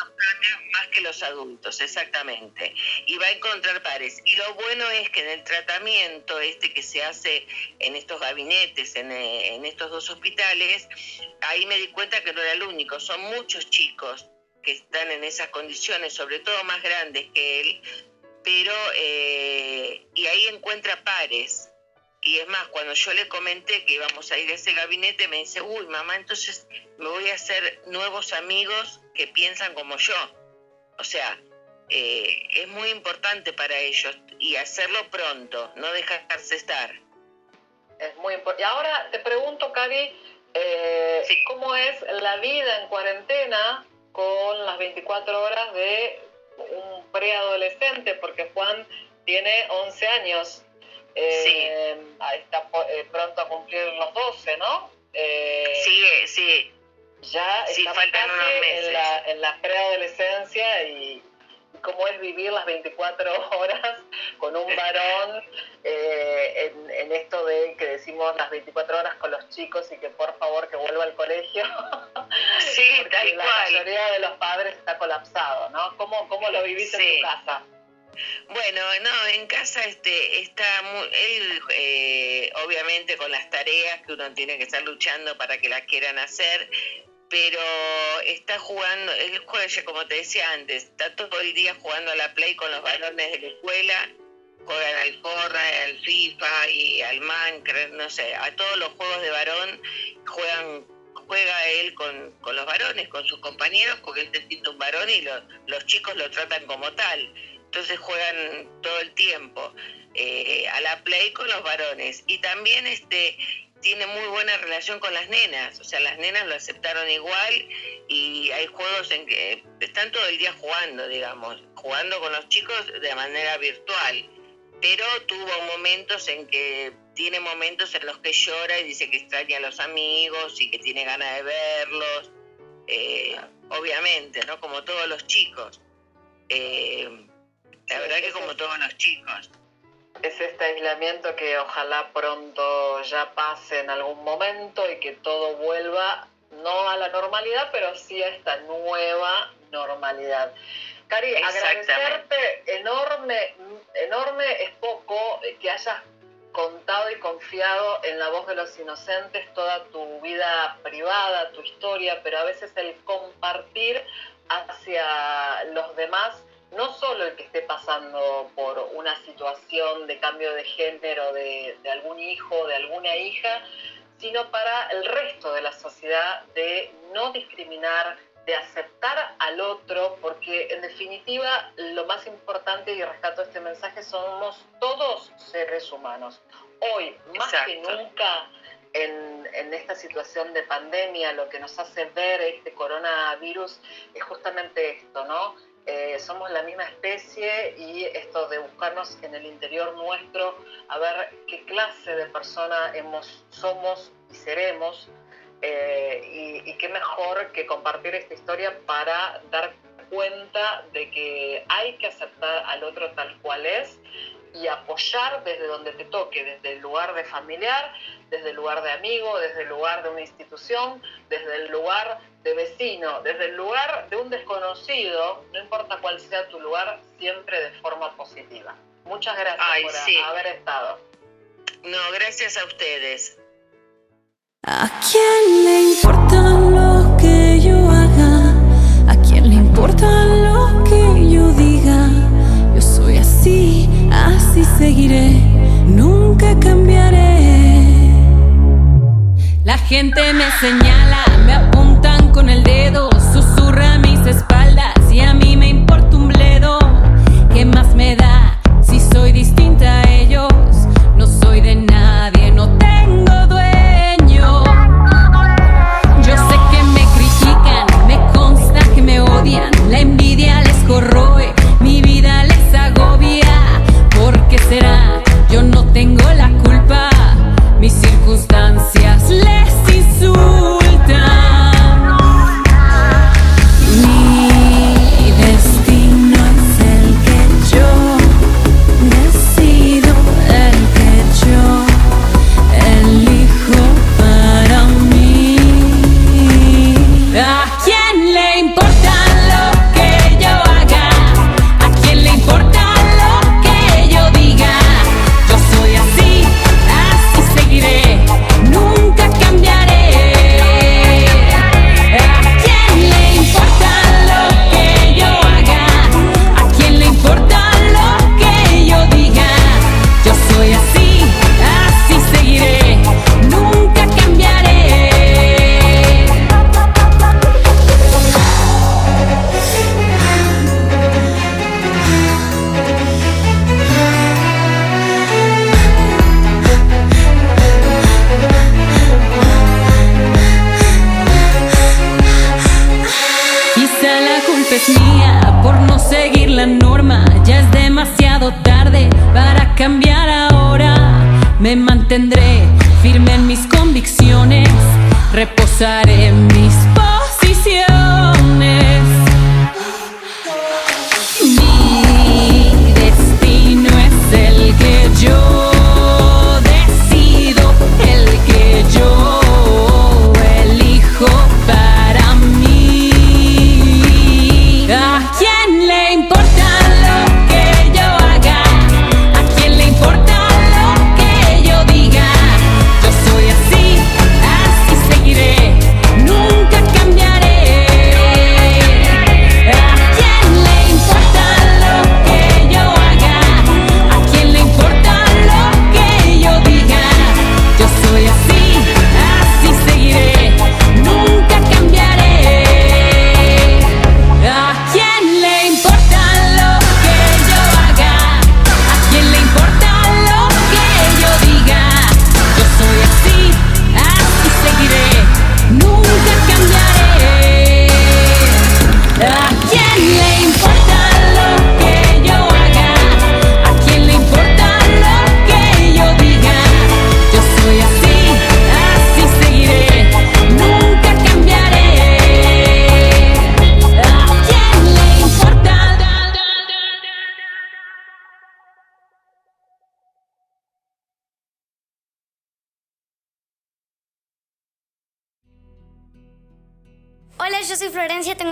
Speaker 11: más que los adultos, exactamente. Y va a encontrar pares. Y lo bueno es que en el tratamiento este que se hace en estos gabinetes, en, eh, en estos dos hospitales, ahí me di cuenta que no era el único, son muchos chicos que están en esas condiciones, sobre todo más grandes que él, pero eh, y ahí encuentra pares y es más, cuando yo le comenté que íbamos a ir a ese gabinete, me dice, uy, mamá, entonces me voy a hacer nuevos amigos que piensan como yo. O sea, eh, es muy importante para ellos y hacerlo pronto, no dejarse estar.
Speaker 4: Es muy importante. Y ahora te pregunto, Cari, eh, ¿cómo es la vida en cuarentena con las 24 horas de un preadolescente? Porque Juan tiene 11 años eh, está eh, pronto a cumplir los 12, ¿no?
Speaker 11: Eh, sí, sí.
Speaker 4: Ya
Speaker 11: sí,
Speaker 4: estamos en la, en la preadolescencia y cómo es vivir las 24 horas con un varón eh, en, esto de que decimos las 24 horas con los chicos y que por favor que vuelva al colegio.
Speaker 11: Sí,
Speaker 4: Porque la mayoría de los padres está colapsado, ¿no? ¿Cómo, cómo lo vivís en tu casa?
Speaker 11: Bueno, no, en casa este, está muy, él eh, obviamente con las tareas que uno tiene que estar luchando para que las quieran hacer, pero está jugando, él juega, como te decía antes, está todo el día jugando a la play con los balones de la escuela, juegan al Corra, al FIFA y al Minecraft, no sé, a todos los juegos de varón juegan juega él con, los varones, con sus compañeros, porque él se siente un varón y los chicos lo tratan como tal entonces juegan todo el tiempo eh, a la play con los varones y también este tiene muy buena relación con las nenas, o sea, las nenas lo aceptaron igual y hay juegos en que están todo el día jugando, digamos, jugando con los chicos de manera virtual, pero tuvo momentos en que tiene momentos en los que llora y dice que extraña a los amigos y que tiene ganas de verlos, eh, obviamente, ¿no? Como todos los chicos. Eh, la verdad que como todos los chicos.
Speaker 4: Es este aislamiento que ojalá pronto ya pase en algún momento y que todo vuelva, no a la normalidad, pero sí a esta nueva normalidad. Cari, agradecerte enorme, enorme es poco que hayas contado y confiado en la voz de los inocentes toda tu vida privada, tu historia, pero a veces el compartir hacia los demás no solo el que esté pasando por una situación de cambio de género de, algún hijo, de alguna hija, sino para el resto de la sociedad de no discriminar, de aceptar al otro, porque en definitiva lo más importante, y rescato este mensaje, somos todos seres humanos. Hoy, más que nunca, en, en, esta situación de pandemia, lo que nos hace ver este coronavirus es justamente esto, ¿no? Eh, somos la misma especie y esto de buscarnos en el interior nuestro, a ver qué clase de persona hemos, somos y seremos, eh, y, qué mejor que compartir esta historia para dar cuenta de que hay que aceptar al otro tal cual es y apoyar desde donde te toque, desde el lugar de familiar, desde el lugar de amigo, desde el lugar de una institución, desde el lugar de vecino, desde el lugar de un desconocido, no importa cuál sea tu lugar, siempre de forma positiva. Muchas gracias por haber estado.
Speaker 11: No, gracias a ustedes.
Speaker 12: ¿A quién le importa gente me señala, me apuntan con el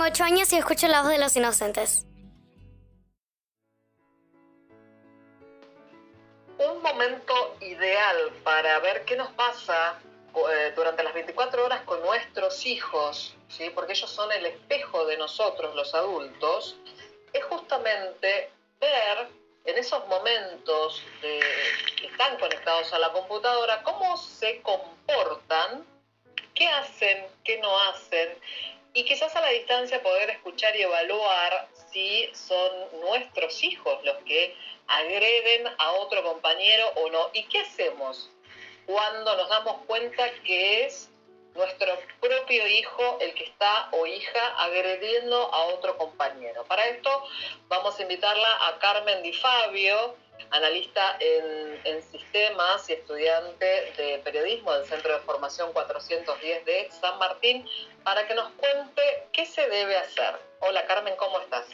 Speaker 12: tengo
Speaker 13: 8 años y escucho la voz de los inocentes.
Speaker 4: Un momento ideal para ver qué nos pasa eh, durante las 24 horas con nuestros hijos, ¿sí? porque ellos son el espejo de nosotros, los adultos, es justamente ver en esos momentos que están conectados a la computadora cómo se comportan, qué hacen, qué no hacen, y quizás a la distancia poder escuchar y evaluar si son nuestros hijos los que agreden a otro compañero o no. ¿Y qué hacemos cuando nos damos cuenta que es nuestro propio hijo el que está o hija agrediendo a otro compañero. Para esto vamos a invitarla a Carmen Di Fabio, analista en, sistemas y estudiante de periodismo del Centro de Formación 410 de San Martín, para que nos cuente qué se debe hacer. Hola Carmen, ¿cómo estás?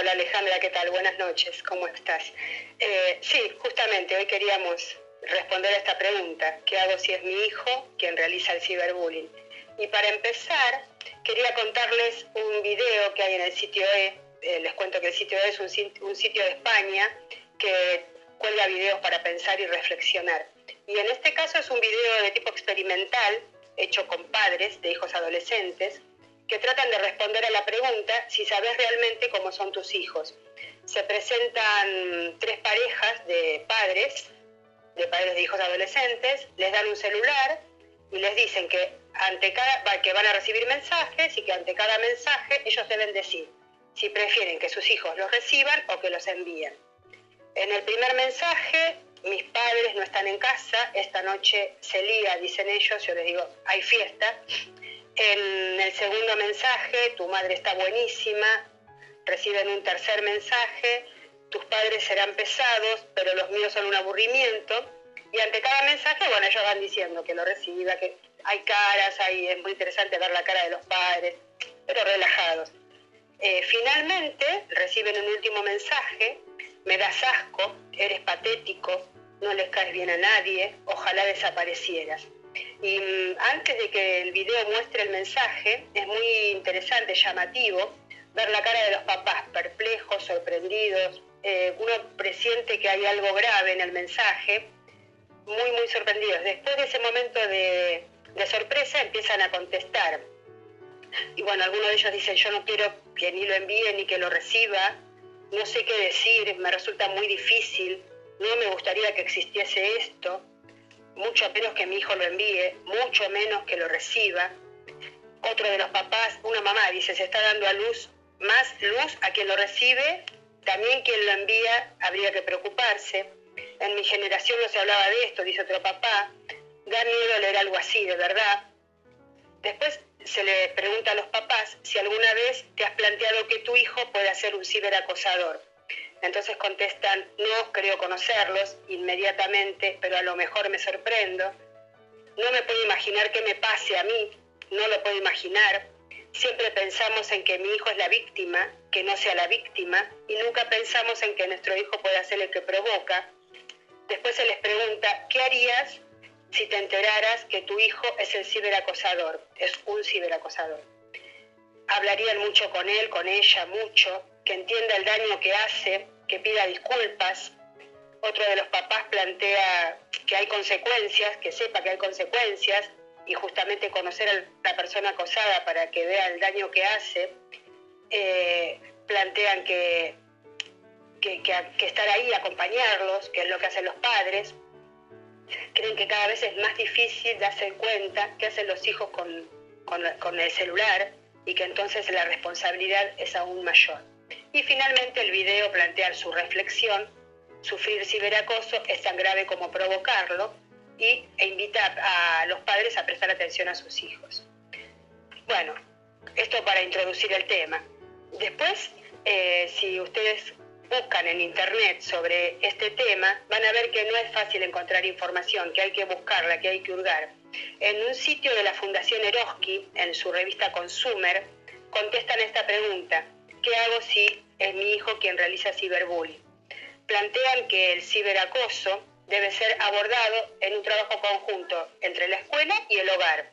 Speaker 14: Hola Alejandra, ¿qué tal? Buenas noches, ¿cómo estás? Eh, sí, justamente hoy queríamos responder a esta pregunta, ¿qué hago si es mi hijo quien realiza el ciberbullying? Y para empezar, quería contarles un video que hay en el sitio E, eh, les cuento que el sitio E es un, un sitio de España que cuelga videos para pensar y reflexionar. Y en este caso es un video de tipo experimental, hecho con padres de hijos adolescentes, que tratan de responder a la pregunta si sabes realmente cómo son tus hijos. Se presentan tres parejas de padres, de padres de hijos adolescentes, les dan un celular y les dicen que, ante cada, que van a recibir mensajes y que ante cada mensaje ellos deben decir si prefieren que sus hijos los reciban o que los envíen. En el primer mensaje, mis padres no están en casa, esta noche se lía, dicen ellos, yo les digo, hay fiesta. En el segundo mensaje, tu madre está buenísima, reciben un tercer mensaje, tus padres serán pesados, pero los míos son un aburrimiento. Y ante cada mensaje, bueno, ellos van diciendo que lo reciba, que hay caras, ahí es muy interesante ver la cara de los padres, pero relajados. Eh, finalmente reciben un último mensaje me das asco, eres patético, no les caes bien a nadie, ojalá desaparecieras. Y mm, antes de que el video muestre el mensaje, es muy interesante, llamativo, ver la cara de los papás, perplejos, sorprendidos. Eh, uno presiente que hay algo grave en el mensaje, muy, muy sorprendidos. Después de ese momento de, de sorpresa empiezan a contestar. Y bueno, algunos de ellos dicen, yo no quiero que ni lo envíe ni que lo reciba, no sé qué decir, me resulta muy difícil, no me gustaría que existiese esto, mucho menos que mi hijo lo envíe, mucho menos que lo reciba. Otro de los papás, una mamá dice, se está dando a luz más luz a quien lo recibe, también quien lo envía habría que preocuparse. En mi generación no se hablaba de esto, dice otro papá, da miedo leer algo así, de verdad. Después se le pregunta a los papás si alguna vez te has planteado que tu hijo pueda ser un ciberacosador. Entonces contestan, no creo conocerlos inmediatamente, pero a lo mejor me sorprendo. No me puedo imaginar qué me pase a mí, no lo puedo imaginar. Siempre pensamos en que mi hijo es la víctima, que no sea la víctima, y nunca pensamos en que nuestro hijo pueda ser el que provoca. Después se les pregunta, ¿qué harías si te enteraras que tu hijo es el ciberacosador, es un ciberacosador. Hablarían mucho con él, con ella, mucho, que entienda el daño que hace, que pida disculpas. Otro de los papás plantea que hay consecuencias, que sepa que hay consecuencias y justamente conocer a la persona acosada para que vea el daño que hace. Eh, plantean que, que, que estar ahí, acompañarlos, que es lo que hacen los padres, creen que cada vez es más difícil darse cuenta qué hacen los hijos con, con, el celular y que entonces la responsabilidad es aún mayor. Y finalmente el video plantea su reflexión, sufrir ciberacoso es tan grave como provocarlo y, e invita a los padres a prestar atención a sus hijos. Bueno, esto para introducir el tema. Después, eh, si ustedes buscan en internet sobre este tema, van a ver que no es fácil encontrar información, que hay que buscarla, que hay que hurgar. En un sitio de la Fundación Eroski, en su revista Consumer, contestan esta pregunta, ¿qué hago si es mi hijo quien realiza ciberbullying? Plantean que el ciberacoso debe ser abordado en un trabajo conjunto entre la escuela y el hogar,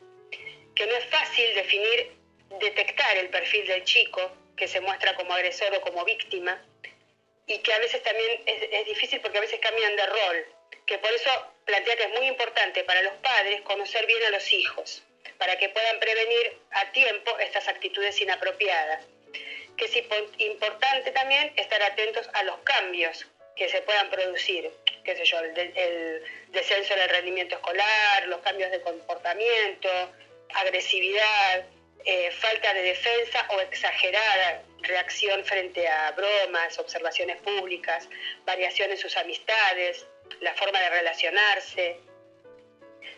Speaker 14: que no es fácil definir, detectar el perfil del chico que se muestra como agresor o como víctima, y que a veces también es, difícil porque a veces cambian de rol, que por eso plantea que es muy importante para los padres conocer bien a los hijos, para que puedan prevenir a tiempo estas actitudes inapropiadas. Que es importante también estar atentos a los cambios que se puedan producir, qué sé yo, el, descenso del rendimiento escolar, los cambios de comportamiento, agresividad, eh, falta de defensa o exagerada reacción frente a bromas, observaciones públicas, variación en sus amistades, la forma de relacionarse.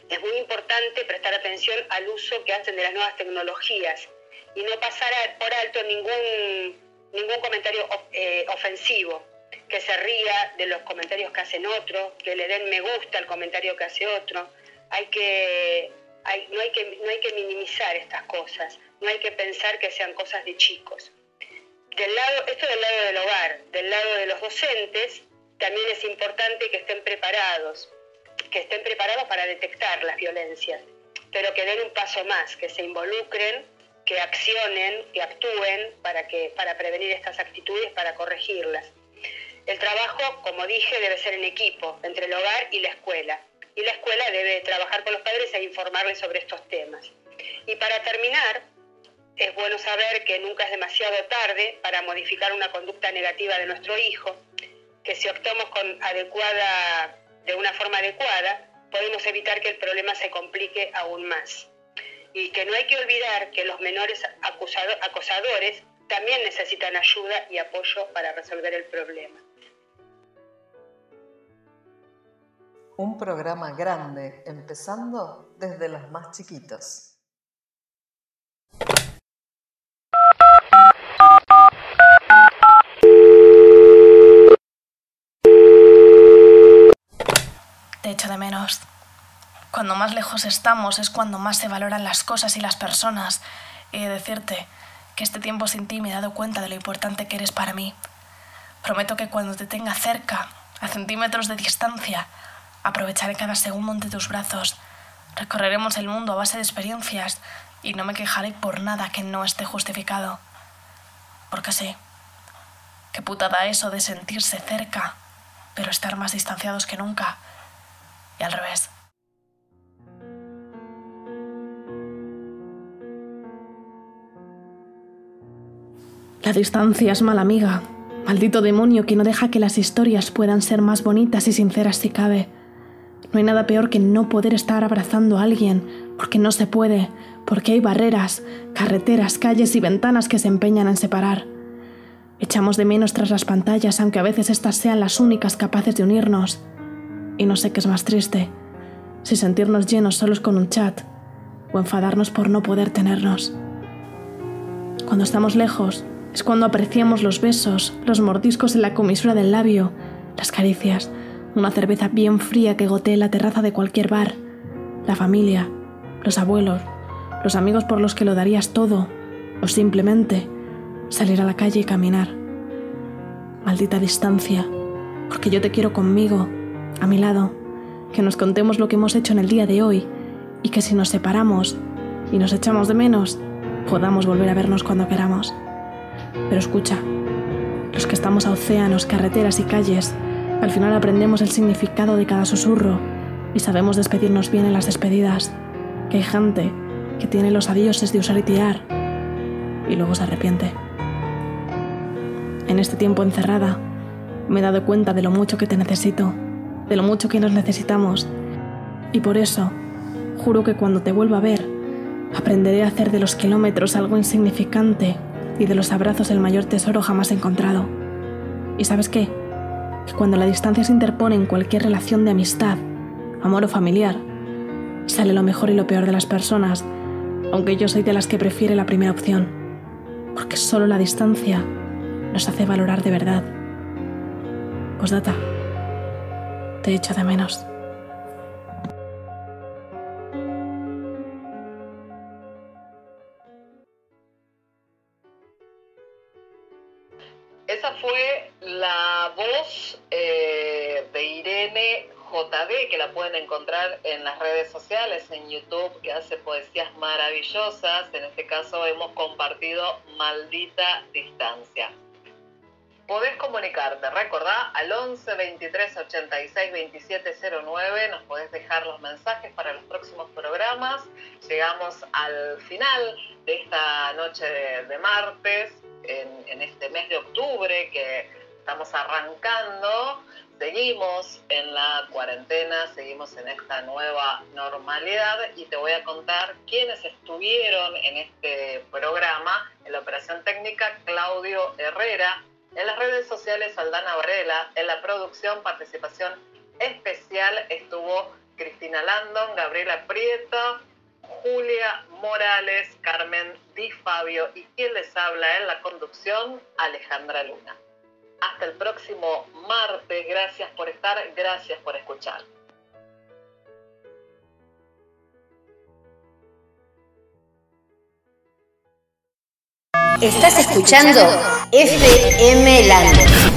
Speaker 14: Es muy importante prestar atención al uso que hacen de las nuevas tecnologías y no pasar por alto ningún, ningún comentario eh, ofensivo, que se ría de los comentarios que hacen otros, que le den me gusta al comentario que hace otro. Hay que, no, hay que, no hay que minimizar estas cosas, no hay que pensar que sean cosas de chicos. Del lado, esto del lado del hogar, del lado de los docentes, también es importante que estén preparados, que estén preparados para detectar las violencias, pero que den un paso más, que se involucren, que accionen, que actúen para, que, para prevenir estas actitudes, para corregirlas. El trabajo, como dije, debe ser en equipo, entre el hogar y la escuela. Y la escuela debe trabajar con los padres e informarles sobre estos temas. Y para terminar, es bueno saber que nunca es demasiado tarde para modificar una conducta negativa de nuestro hijo, que si optamos con adecuada, de una forma adecuada, podemos evitar que el problema se complique aún más. Y que no hay que olvidar que los menores acosadores también necesitan ayuda y apoyo para resolver el problema.
Speaker 3: Un programa grande, empezando desde los más chiquitos.
Speaker 15: De menos. Cuando más lejos estamos es cuando más se valoran las cosas y las personas. Y de decirte que este tiempo sin ti me he dado cuenta de lo importante que eres para mí. Prometo que cuando te tenga cerca, a centímetros de distancia, aprovecharé cada segundo entre tus brazos. Recorreremos el mundo a base de experiencias y no me quejaré por nada que no esté justificado. Porque sí, qué putada eso de sentirse cerca, pero estar más distanciados que nunca al revés. La distancia es mala amiga, maldito demonio que no deja que las historias puedan ser más bonitas y sinceras si cabe. No hay nada peor que no poder estar abrazando a alguien, porque no se puede, porque hay barreras, carreteras, calles y ventanas que se empeñan en separar. Echamos de menos tras las pantallas, aunque a veces estas sean las únicas capaces de unirnos. Y no sé qué es más triste, si sentirnos llenos solos con un chat o enfadarnos por no poder tenernos. Cuando estamos lejos es cuando apreciamos los besos, los mordiscos en la comisura del labio, las caricias, una cerveza bien fría que gotee la terraza de cualquier bar, la familia, los abuelos, los amigos por los que lo darías todo, o simplemente salir a la calle y caminar. Maldita distancia, porque yo te quiero conmigo a mi lado, que nos contemos lo que hemos hecho en el día de hoy y que si nos separamos y nos echamos de menos, podamos volver a vernos cuando queramos. Pero escucha, los que estamos a océanos, carreteras y calles, al final aprendemos el significado de cada susurro y sabemos despedirnos bien en las despedidas, que hay gente que tiene los adioses de usar y tirar y luego se arrepiente. En este tiempo encerrada, me he dado cuenta de lo mucho que te necesito de lo mucho que nos necesitamos. Y por eso, juro que cuando te vuelva a ver, aprenderé a hacer de los kilómetros algo insignificante y de los abrazos el mayor tesoro jamás encontrado. ¿Y sabes qué? Que cuando la distancia se interpone en cualquier relación de amistad, amor o familiar, sale lo mejor y lo peor de las personas, aunque yo soy de las que prefiere la primera opción, porque solo la distancia nos hace valorar de verdad. Postdata. Te echo de menos.
Speaker 4: Esa fue la voz eh, de Irene JD, que la pueden encontrar en las redes sociales, en YouTube, que hace poesías maravillosas. En este caso hemos compartido Maldita Distancia podés comunicarte, recordá, al 11 23 86 27 09, nos podés dejar los mensajes para los próximos programas. Llegamos al final de esta noche de, martes, en, en, este mes de octubre que estamos arrancando. Seguimos en la cuarentena, seguimos en esta nueva normalidad y te voy a contar quiénes estuvieron en este programa. En la operación técnica, Claudio Herrera, en las redes sociales, Aldana Varela. En la producción, participación especial estuvo Cristina Landon, Gabriela Prieto, Julia Morales, Carmen Di Fabio y quien les habla en la conducción, Alejandra Luna. Hasta el próximo martes, gracias por estar, gracias por escuchar.
Speaker 1: Estás escuchando FM Land.